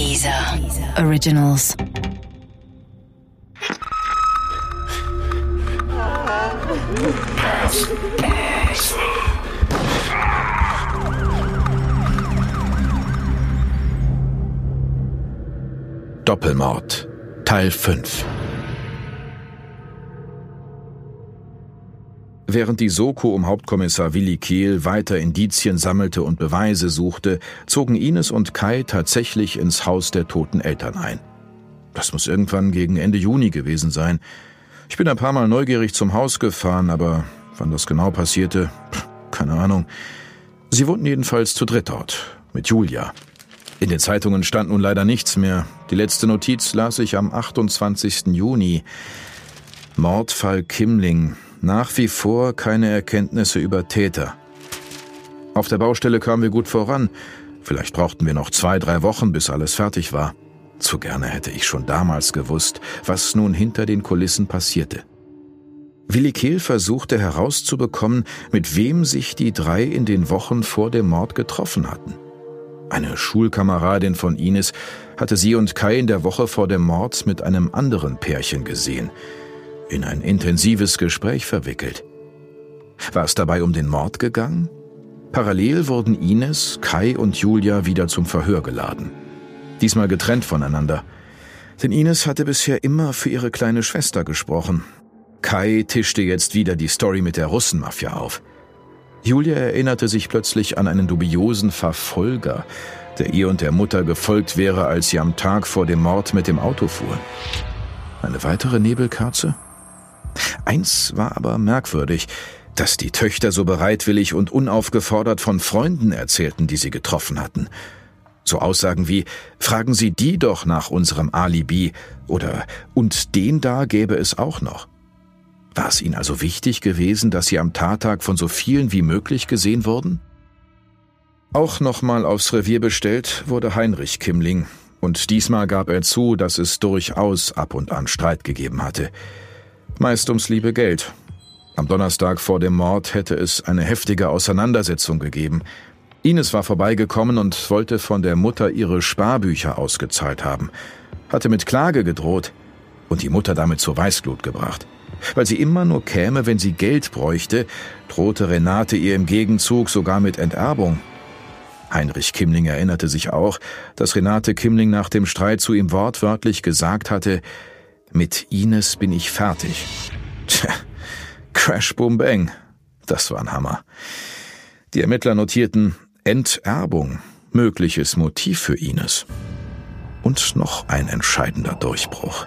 Dieser Originals. Doppelmord. Teil 5 Während die Soko um Hauptkommissar Willi Kehl weiter Indizien sammelte und Beweise suchte, zogen Ines und Kai tatsächlich ins Haus der toten Eltern ein. Das muss irgendwann gegen Ende Juni gewesen sein. Ich bin ein paar Mal neugierig zum Haus gefahren, aber wann das genau passierte, keine Ahnung. Sie wohnten jedenfalls zu dritt dort, mit Julia. In den Zeitungen stand nun leider nichts mehr. Die letzte Notiz las ich am 28. Juni. Mordfall Kimling, nach wie vor keine Erkenntnisse über Täter. Auf der Baustelle kamen wir gut voran. Vielleicht brauchten wir noch zwei, drei Wochen, bis alles fertig war. Zu gerne hätte ich schon damals gewusst, was nun hinter den Kulissen passierte. Willi Kehl versuchte herauszubekommen, mit wem sich die drei in den Wochen vor dem Mord getroffen hatten. Eine Schulkameradin von Ines hatte sie und Kai in der Woche vor dem Mord mit einem anderen Pärchen gesehen – in ein intensives Gespräch verwickelt. War es dabei um den Mord gegangen? Parallel wurden Ines, Kai und Julia wieder zum Verhör geladen. Diesmal getrennt voneinander. Denn Ines hatte bisher immer für ihre kleine Schwester gesprochen. Kai tischte jetzt wieder die Story mit der Russenmafia auf. Julia erinnerte sich plötzlich an einen dubiosen Verfolger, der ihr und der Mutter gefolgt wäre, als sie am Tag vor dem Mord mit dem Auto fuhren. Eine weitere Nebelkerze? Eins war aber merkwürdig, dass die Töchter so bereitwillig und unaufgefordert von Freunden erzählten, die sie getroffen hatten. So Aussagen wie Fragen Sie die doch nach unserem Alibi oder und den da gäbe es auch noch. War es ihnen also wichtig gewesen, dass sie am Tattag von so vielen wie möglich gesehen wurden? Auch nochmal aufs Revier bestellt wurde Heinrich Kimmling, und diesmal gab er zu, dass es durchaus ab und an Streit gegeben hatte meist ums liebe Geld. Am Donnerstag vor dem Mord hätte es eine heftige Auseinandersetzung gegeben. Ines war vorbeigekommen und wollte von der Mutter ihre Sparbücher ausgezahlt haben, hatte mit Klage gedroht und die Mutter damit zur Weißglut gebracht. Weil sie immer nur käme, wenn sie Geld bräuchte, drohte Renate ihr im Gegenzug sogar mit Enterbung. Heinrich Kimmling erinnerte sich auch, dass Renate Kimmling nach dem Streit zu ihm wortwörtlich gesagt hatte, mit Ines bin ich fertig. Tja, Crash Boom Bang. Das war ein Hammer. Die Ermittler notierten Enterbung, mögliches Motiv für Ines. Und noch ein entscheidender Durchbruch.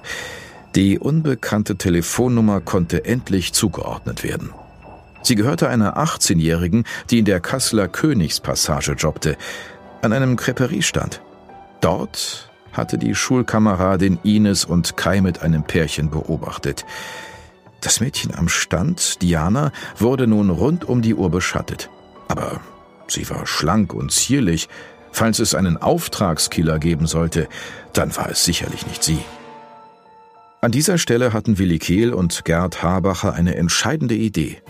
Die unbekannte Telefonnummer konnte endlich zugeordnet werden. Sie gehörte einer 18-Jährigen, die in der Kasseler Königspassage jobbte, an einem Creperiestand. Dort hatte die Schulkameradin Ines und Kai mit einem Pärchen beobachtet. Das Mädchen am Stand, Diana, wurde nun rund um die Uhr beschattet. Aber sie war schlank und zierlich. Falls es einen Auftragskiller geben sollte, dann war es sicherlich nicht sie. An dieser Stelle hatten Willi Kehl und Gerd Habacher eine entscheidende Idee.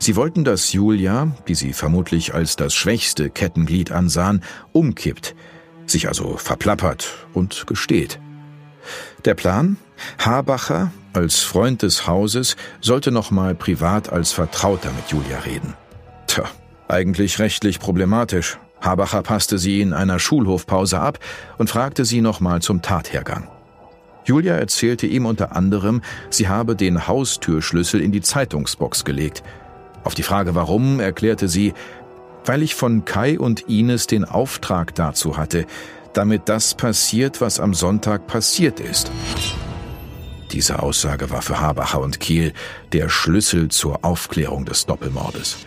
Sie wollten, dass Julia, die sie vermutlich als das schwächste Kettenglied ansahen, umkippt, sich also verplappert und gesteht. Der Plan? Habacher als Freund des Hauses sollte nochmal privat als Vertrauter mit Julia reden. Tja, eigentlich rechtlich problematisch. Habacher passte sie in einer Schulhofpause ab und fragte sie nochmal zum Tathergang. Julia erzählte ihm unter anderem, sie habe den Haustürschlüssel in die Zeitungsbox gelegt. Auf die Frage warum erklärte sie, weil ich von Kai und Ines den Auftrag dazu hatte, damit das passiert, was am Sonntag passiert ist. Diese Aussage war für Habacher und Kiel der Schlüssel zur Aufklärung des Doppelmordes.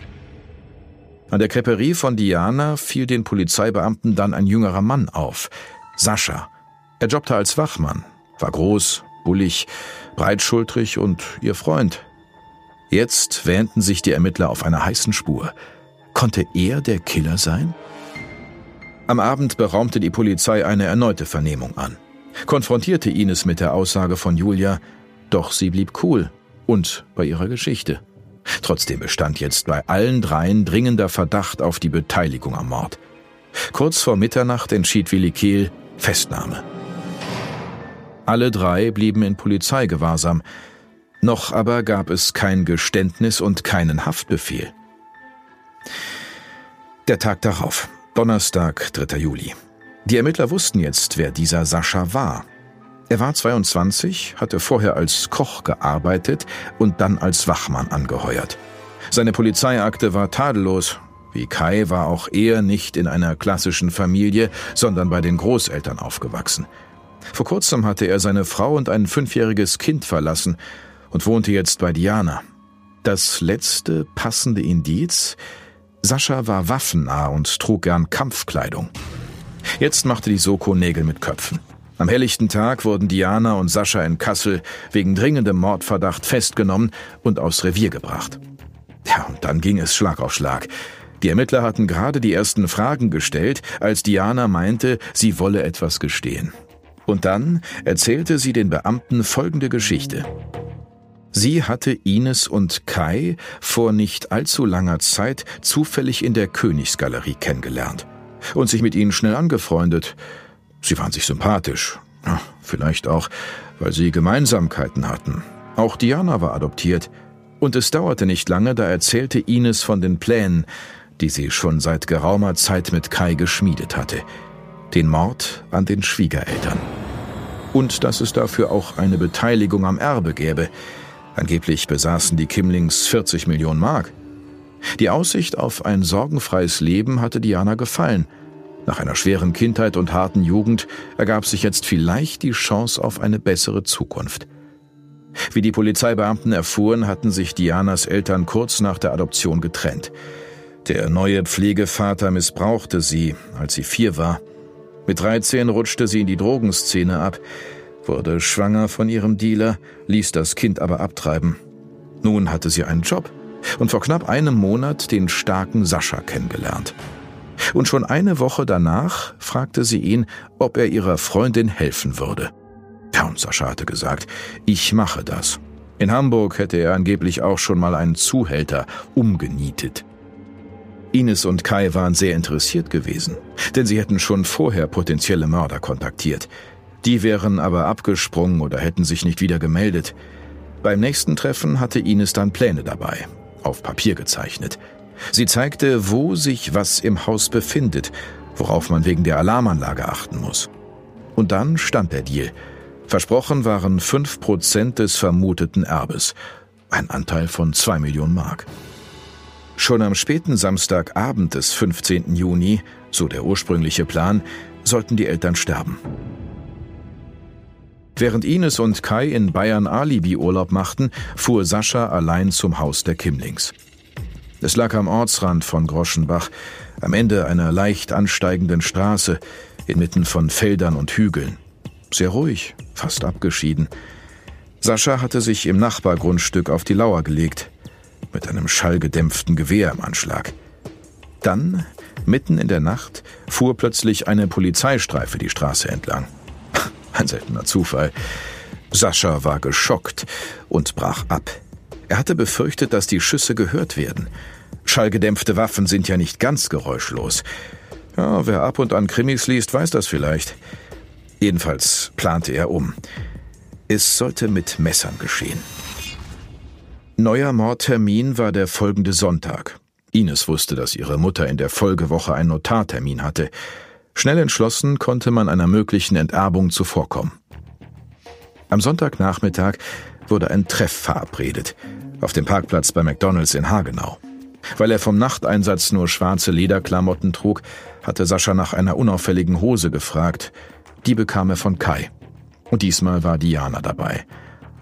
An der Creperie von Diana fiel den Polizeibeamten dann ein jüngerer Mann auf, Sascha. Er jobbte als Wachmann, war groß, bullig, breitschultrig und ihr Freund. Jetzt wähnten sich die Ermittler auf einer heißen Spur. Konnte er der Killer sein? Am Abend beraumte die Polizei eine erneute Vernehmung an, konfrontierte Ines mit der Aussage von Julia, doch sie blieb cool und bei ihrer Geschichte. Trotzdem bestand jetzt bei allen dreien dringender Verdacht auf die Beteiligung am Mord. Kurz vor Mitternacht entschied Willi Kehl, Festnahme. Alle drei blieben in Polizeigewahrsam, noch aber gab es kein Geständnis und keinen Haftbefehl. Der Tag darauf, Donnerstag, 3. Juli. Die Ermittler wussten jetzt, wer dieser Sascha war. Er war 22, hatte vorher als Koch gearbeitet und dann als Wachmann angeheuert. Seine Polizeiakte war tadellos. Wie Kai war auch er nicht in einer klassischen Familie, sondern bei den Großeltern aufgewachsen. Vor kurzem hatte er seine Frau und ein fünfjähriges Kind verlassen und wohnte jetzt bei Diana. Das letzte passende Indiz? Sascha war waffennah und trug gern Kampfkleidung. Jetzt machte die Soko Nägel mit Köpfen. Am helllichten Tag wurden Diana und Sascha in Kassel wegen dringendem Mordverdacht festgenommen und aufs Revier gebracht. Ja, und dann ging es Schlag auf Schlag. Die Ermittler hatten gerade die ersten Fragen gestellt, als Diana meinte, sie wolle etwas gestehen. Und dann erzählte sie den Beamten folgende Geschichte. Sie hatte Ines und Kai vor nicht allzu langer Zeit zufällig in der Königsgalerie kennengelernt und sich mit ihnen schnell angefreundet. Sie waren sich sympathisch. vielleicht auch, weil sie Gemeinsamkeiten hatten. Auch Diana war adoptiert. Und es dauerte nicht lange, da erzählte Ines von den Plänen, die sie schon seit geraumer Zeit mit Kai geschmiedet hatte. Den Mord an den Schwiegereltern. Und dass es dafür auch eine Beteiligung am Erbe gäbe. Angeblich besaßen die Kimlings 40 Millionen Mark. Die Aussicht auf ein sorgenfreies Leben hatte Diana gefallen. Nach einer schweren Kindheit und harten Jugend ergab sich jetzt vielleicht die Chance auf eine bessere Zukunft. Wie die Polizeibeamten erfuhren, hatten sich Dianas Eltern kurz nach der Adoption getrennt. Der neue Pflegevater missbrauchte sie, als sie vier war. Mit 13 rutschte sie in die Drogenszene ab, wurde schwanger von ihrem Dealer, ließ das Kind aber abtreiben. Nun hatte sie einen Job und vor knapp einem Monat den starken Sascha kennengelernt. Und schon eine Woche danach fragte sie ihn, ob er ihrer Freundin helfen würde. Ja, und Sascha hatte gesagt, ich mache das. In Hamburg hätte er angeblich auch schon mal einen Zuhälter umgenietet. Ines und Kai waren sehr interessiert gewesen, denn sie hätten schon vorher potenzielle Mörder kontaktiert. Die wären aber abgesprungen oder hätten sich nicht wieder gemeldet. Beim nächsten Treffen hatte Ines dann Pläne dabei, auf Papier gezeichnet. Sie zeigte, wo sich was im Haus befindet, worauf man wegen der Alarmanlage achten muss. Und dann stand der Deal. Versprochen waren fünf Prozent des vermuteten Erbes, ein Anteil von zwei Millionen Mark. Schon am späten Samstagabend des 15. Juni, so der ursprüngliche Plan, sollten die Eltern sterben. Während Ines und Kai in Bayern Alibi-Urlaub machten, fuhr Sascha allein zum Haus der Kimlings. Es lag am Ortsrand von Groschenbach, am Ende einer leicht ansteigenden Straße, inmitten von Feldern und Hügeln. Sehr ruhig, fast abgeschieden. Sascha hatte sich im Nachbargrundstück auf die Lauer gelegt, mit einem schallgedämpften Gewehr im Anschlag. Dann, mitten in der Nacht, fuhr plötzlich eine Polizeistreife die Straße entlang. Ein seltener Zufall. Sascha war geschockt und brach ab. Er hatte befürchtet, dass die Schüsse gehört werden. Schallgedämpfte Waffen sind ja nicht ganz geräuschlos. Ja, wer ab und an Krimis liest, weiß das vielleicht. Jedenfalls plante er um. Es sollte mit Messern geschehen. Neuer Mordtermin war der folgende Sonntag. Ines wusste, dass ihre Mutter in der Folgewoche einen Notartermin hatte. Schnell entschlossen konnte man einer möglichen Enterbung zuvorkommen. Am Sonntagnachmittag wurde ein Treff verabredet, auf dem Parkplatz bei McDonalds in Hagenau. Weil er vom Nachteinsatz nur schwarze Lederklamotten trug, hatte Sascha nach einer unauffälligen Hose gefragt. Die bekam er von Kai. Und diesmal war Diana dabei.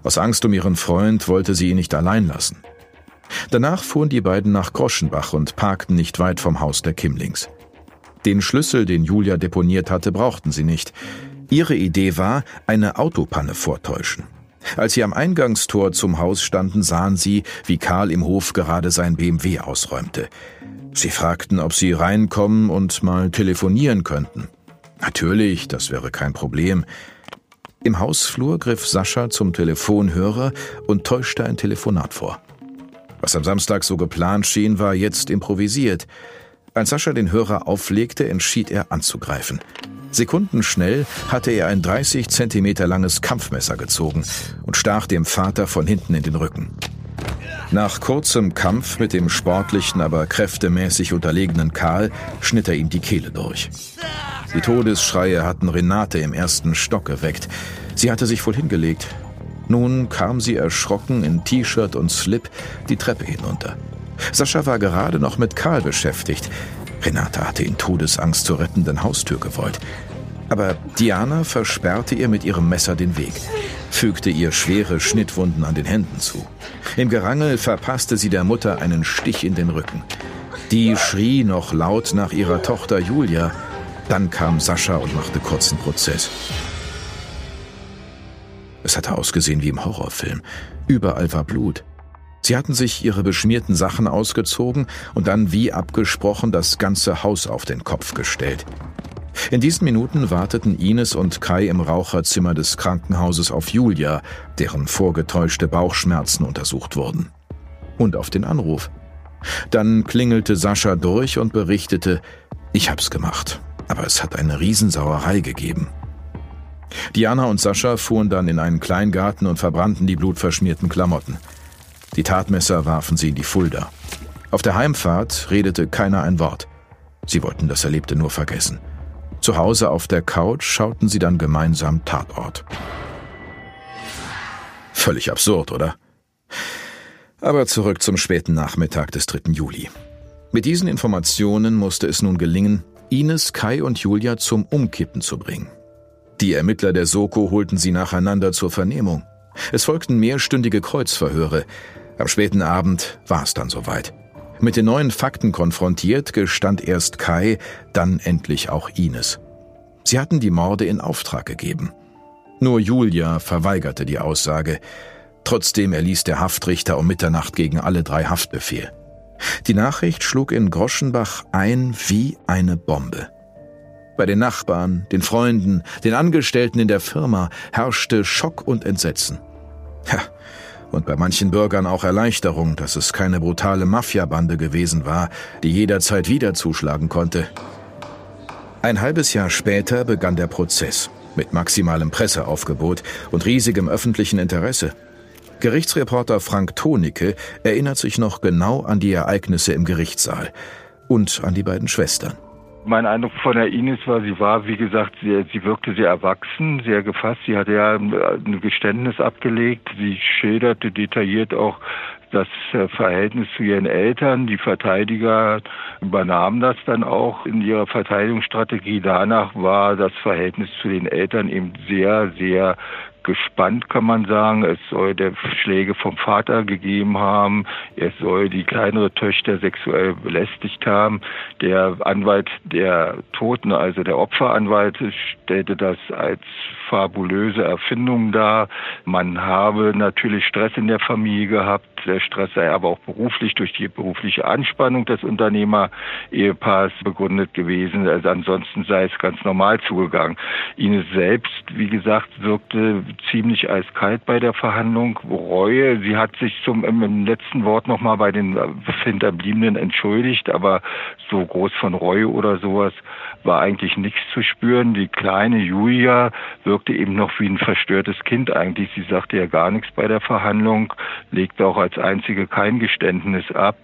Aus Angst um ihren Freund wollte sie ihn nicht allein lassen. Danach fuhren die beiden nach Groschenbach und parkten nicht weit vom Haus der Kimlings. Den Schlüssel, den Julia deponiert hatte, brauchten sie nicht. Ihre Idee war, eine Autopanne vortäuschen. Als sie am Eingangstor zum Haus standen, sahen sie, wie Karl im Hof gerade sein BMW ausräumte. Sie fragten, ob sie reinkommen und mal telefonieren könnten. Natürlich, das wäre kein Problem. Im Hausflur griff Sascha zum Telefonhörer und täuschte ein Telefonat vor. Was am Samstag so geplant schien, war jetzt improvisiert. Als Sascha den Hörer auflegte, entschied er anzugreifen. Sekundenschnell hatte er ein 30 Zentimeter langes Kampfmesser gezogen und stach dem Vater von hinten in den Rücken. Nach kurzem Kampf mit dem sportlichen, aber kräftemäßig unterlegenen Karl schnitt er ihm die Kehle durch. Die Todesschreie hatten Renate im ersten Stock geweckt. Sie hatte sich wohl hingelegt. Nun kam sie erschrocken in T-Shirt und Slip die Treppe hinunter. Sascha war gerade noch mit Karl beschäftigt. Renate hatte in Todesangst zur rettenden Haustür gewollt. Aber Diana versperrte ihr mit ihrem Messer den Weg, fügte ihr schwere Schnittwunden an den Händen zu. Im Gerangel verpasste sie der Mutter einen Stich in den Rücken. Die schrie noch laut nach ihrer Tochter Julia. Dann kam Sascha und machte kurzen Prozess. Es hatte ausgesehen wie im Horrorfilm. Überall war Blut. Sie hatten sich ihre beschmierten Sachen ausgezogen und dann wie abgesprochen das ganze Haus auf den Kopf gestellt. In diesen Minuten warteten Ines und Kai im Raucherzimmer des Krankenhauses auf Julia, deren vorgetäuschte Bauchschmerzen untersucht wurden. Und auf den Anruf. Dann klingelte Sascha durch und berichtete, ich hab's gemacht, aber es hat eine Riesensauerei gegeben. Diana und Sascha fuhren dann in einen Kleingarten und verbrannten die blutverschmierten Klamotten. Die Tatmesser warfen sie in die Fulda. Auf der Heimfahrt redete keiner ein Wort. Sie wollten das Erlebte nur vergessen. Zu Hause auf der Couch schauten sie dann gemeinsam Tatort. Völlig absurd, oder? Aber zurück zum späten Nachmittag des 3. Juli. Mit diesen Informationen musste es nun gelingen, Ines, Kai und Julia zum Umkippen zu bringen. Die Ermittler der Soko holten sie nacheinander zur Vernehmung. Es folgten mehrstündige Kreuzverhöre. Am späten Abend war es dann soweit. Mit den neuen Fakten konfrontiert, gestand erst Kai, dann endlich auch Ines. Sie hatten die Morde in Auftrag gegeben. Nur Julia verweigerte die Aussage. Trotzdem erließ der Haftrichter um Mitternacht gegen alle drei Haftbefehl. Die Nachricht schlug in Groschenbach ein wie eine Bombe. Bei den Nachbarn, den Freunden, den Angestellten in der Firma herrschte Schock und Entsetzen. Ja, und bei manchen Bürgern auch Erleichterung, dass es keine brutale Mafiabande gewesen war, die jederzeit wieder zuschlagen konnte. Ein halbes Jahr später begann der Prozess mit maximalem Presseaufgebot und riesigem öffentlichen Interesse. Gerichtsreporter Frank Tonicke erinnert sich noch genau an die Ereignisse im Gerichtssaal und an die beiden Schwestern. Mein Eindruck von der Ines war, sie war, wie gesagt, sehr, sie wirkte sehr erwachsen, sehr gefasst. Sie hatte ja ein Geständnis abgelegt. Sie schilderte detailliert auch das äh, Verhältnis zu ihren Eltern. Die Verteidiger übernahmen das dann auch in ihrer Verteidigungsstrategie. Danach war das Verhältnis zu den Eltern eben sehr, sehr gespannt, kann man sagen. Es soll der Schläge vom Vater gegeben haben. Es soll die kleinere Töchter sexuell belästigt haben. Der Anwalt der Toten, also der Opferanwalt, stellte das als fabulöse Erfindung dar. Man habe natürlich Stress in der Familie gehabt. Der Stress sei aber auch beruflich durch die berufliche Anspannung des Unternehmer-Ehepaars begründet gewesen. Also ansonsten sei es ganz normal zugegangen. Ines selbst, wie gesagt, wirkte ziemlich eiskalt bei der Verhandlung. Reue, sie hat sich zum im letzten Wort nochmal bei den Hinterbliebenen entschuldigt, aber so groß von Reue oder sowas war eigentlich nichts zu spüren. Die kleine Julia wirkte eben noch wie ein verstörtes Kind eigentlich. Sie sagte ja gar nichts bei der Verhandlung, legte auch als einzige kein Geständnis ab.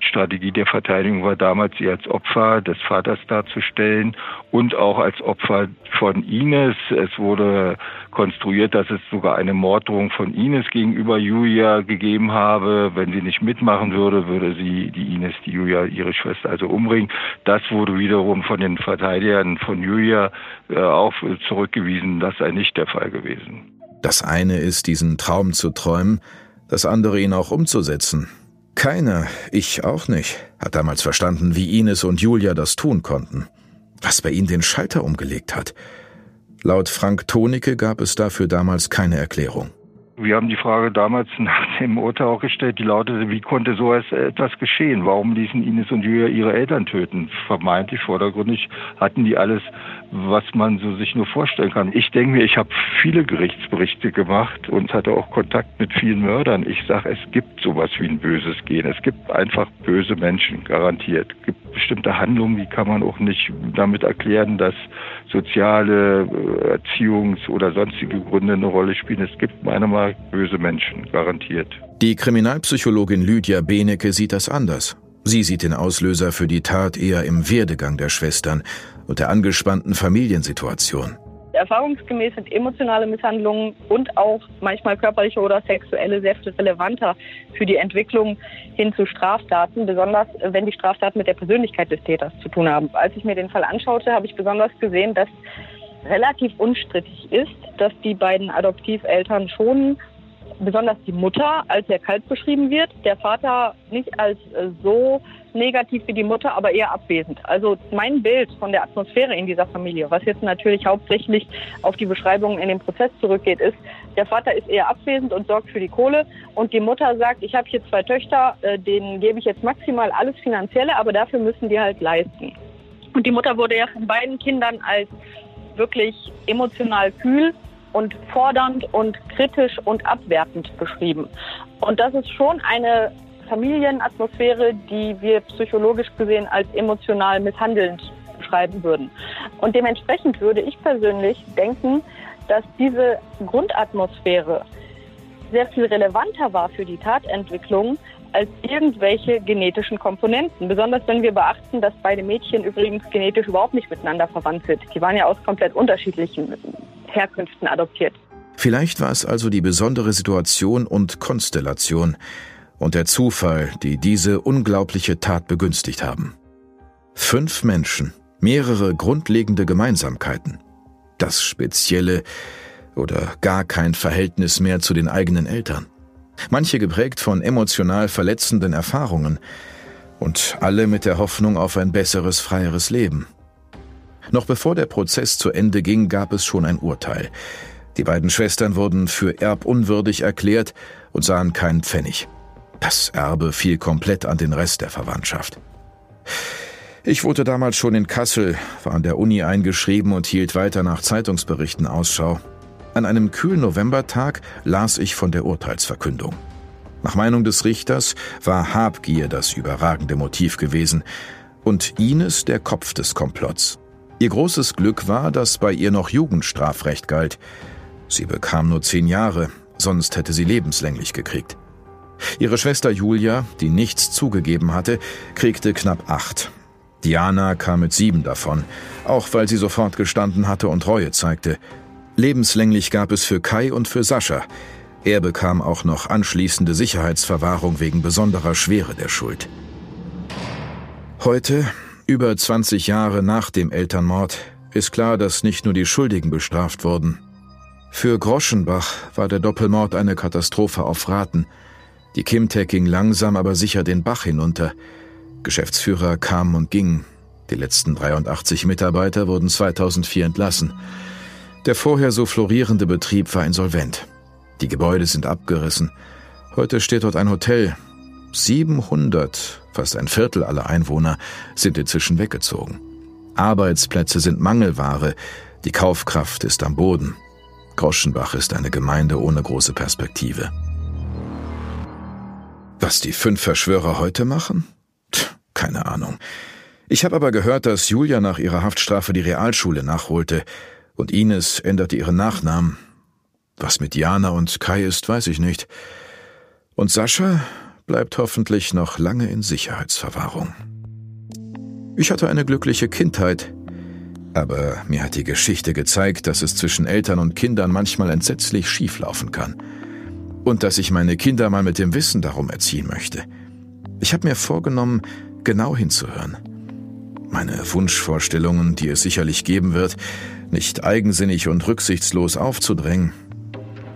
Strategie der Verteidigung war damals, sie als Opfer des Vaters darzustellen und auch als Opfer von Ines. Es wurde konstruiert, dass es sogar eine Morddrohung von Ines gegenüber Julia gegeben habe. Wenn sie nicht mitmachen würde, würde sie die Ines, die Julia, ihre Schwester also umbringen. Das wurde wiederum von den Verteidigern von Julia äh, auch zurückgewiesen. Das sei nicht der Fall gewesen. Das eine ist, diesen Traum zu träumen, das andere ihn auch umzusetzen. Keiner, ich auch nicht, hat damals verstanden, wie Ines und Julia das tun konnten. Was bei ihnen den Schalter umgelegt hat. Laut Frank Tonicke gab es dafür damals keine Erklärung. Wir haben die Frage damals nach dem Urteil auch gestellt, die lautete, wie konnte so etwas geschehen? Warum ließen Ines und Julia ihre Eltern töten? Vermeintlich vordergründig hatten die alles, was man so sich nur vorstellen kann. Ich denke mir, ich habe viele Gerichtsberichte gemacht und hatte auch Kontakt mit vielen Mördern. Ich sage, es gibt sowas wie ein böses Gen. Es gibt einfach böse Menschen, garantiert. Es gibt bestimmte Handlungen, die kann man auch nicht damit erklären, dass soziale, äh, Erziehungs- oder sonstige Gründe eine Rolle spielen. Es gibt meiner Meinung nach böse Menschen, garantiert. Die Kriminalpsychologin Lydia Benecke sieht das anders. Sie sieht den Auslöser für die Tat eher im Werdegang der Schwestern und der angespannten Familiensituation. Erfahrungsgemäß sind emotionale Misshandlungen und auch manchmal körperliche oder sexuelle sehr viel relevanter für die Entwicklung hin zu Straftaten, besonders wenn die Straftaten mit der Persönlichkeit des Täters zu tun haben. Als ich mir den Fall anschaute, habe ich besonders gesehen, dass relativ unstrittig ist, dass die beiden Adoptiveltern schon besonders die Mutter als sehr kalt beschrieben wird, der Vater nicht als äh, so negativ wie die Mutter, aber eher abwesend. Also mein Bild von der Atmosphäre in dieser Familie, was jetzt natürlich hauptsächlich auf die Beschreibungen in dem Prozess zurückgeht, ist, der Vater ist eher abwesend und sorgt für die Kohle und die Mutter sagt, ich habe hier zwei Töchter, äh, denen gebe ich jetzt maximal alles Finanzielle, aber dafür müssen die halt leisten. Und die Mutter wurde ja von beiden Kindern als wirklich emotional kühl und fordernd und kritisch und abwertend beschrieben. Und das ist schon eine Familienatmosphäre, die wir psychologisch gesehen als emotional misshandelnd beschreiben würden. Und dementsprechend würde ich persönlich denken, dass diese Grundatmosphäre sehr viel relevanter war für die Tatentwicklung als irgendwelche genetischen Komponenten. Besonders wenn wir beachten, dass beide Mädchen übrigens genetisch überhaupt nicht miteinander verwandt sind. Die waren ja aus komplett unterschiedlichen Herkünften adoptiert. Vielleicht war es also die besondere Situation und Konstellation, und der Zufall, die diese unglaubliche Tat begünstigt haben. Fünf Menschen, mehrere grundlegende Gemeinsamkeiten. Das spezielle oder gar kein Verhältnis mehr zu den eigenen Eltern. Manche geprägt von emotional verletzenden Erfahrungen und alle mit der Hoffnung auf ein besseres, freieres Leben. Noch bevor der Prozess zu Ende ging, gab es schon ein Urteil. Die beiden Schwestern wurden für erbunwürdig erklärt und sahen keinen Pfennig. Das Erbe fiel komplett an den Rest der Verwandtschaft. Ich wohnte damals schon in Kassel, war an der Uni eingeschrieben und hielt weiter nach Zeitungsberichten Ausschau. An einem kühlen Novembertag las ich von der Urteilsverkündung. Nach Meinung des Richters war Habgier das überragende Motiv gewesen und Ines der Kopf des Komplotts. Ihr großes Glück war, dass bei ihr noch Jugendstrafrecht galt. Sie bekam nur zehn Jahre, sonst hätte sie lebenslänglich gekriegt. Ihre Schwester Julia, die nichts zugegeben hatte, kriegte knapp acht. Diana kam mit sieben davon, auch weil sie sofort gestanden hatte und Reue zeigte. Lebenslänglich gab es für Kai und für Sascha. Er bekam auch noch anschließende Sicherheitsverwahrung wegen besonderer Schwere der Schuld. Heute, über 20 Jahre nach dem Elternmord, ist klar, dass nicht nur die Schuldigen bestraft wurden. Für Groschenbach war der Doppelmord eine Katastrophe auf Raten – die Kimtech ging langsam aber sicher den Bach hinunter. Geschäftsführer kamen und gingen. Die letzten 83 Mitarbeiter wurden 2004 entlassen. Der vorher so florierende Betrieb war insolvent. Die Gebäude sind abgerissen. Heute steht dort ein Hotel. 700, fast ein Viertel aller Einwohner, sind inzwischen weggezogen. Arbeitsplätze sind Mangelware. Die Kaufkraft ist am Boden. Groschenbach ist eine Gemeinde ohne große Perspektive. Was die fünf Verschwörer heute machen? Tch, keine Ahnung. Ich habe aber gehört, dass Julia nach ihrer Haftstrafe die Realschule nachholte und Ines änderte ihren Nachnamen. Was mit Jana und Kai ist, weiß ich nicht. Und Sascha bleibt hoffentlich noch lange in Sicherheitsverwahrung. Ich hatte eine glückliche Kindheit, aber mir hat die Geschichte gezeigt, dass es zwischen Eltern und Kindern manchmal entsetzlich schieflaufen kann und dass ich meine Kinder mal mit dem Wissen darum erziehen möchte. Ich habe mir vorgenommen, genau hinzuhören. Meine Wunschvorstellungen, die es sicherlich geben wird, nicht eigensinnig und rücksichtslos aufzudrängen,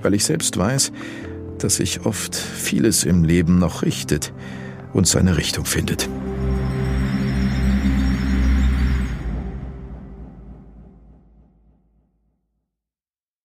weil ich selbst weiß, dass sich oft vieles im Leben noch richtet und seine Richtung findet.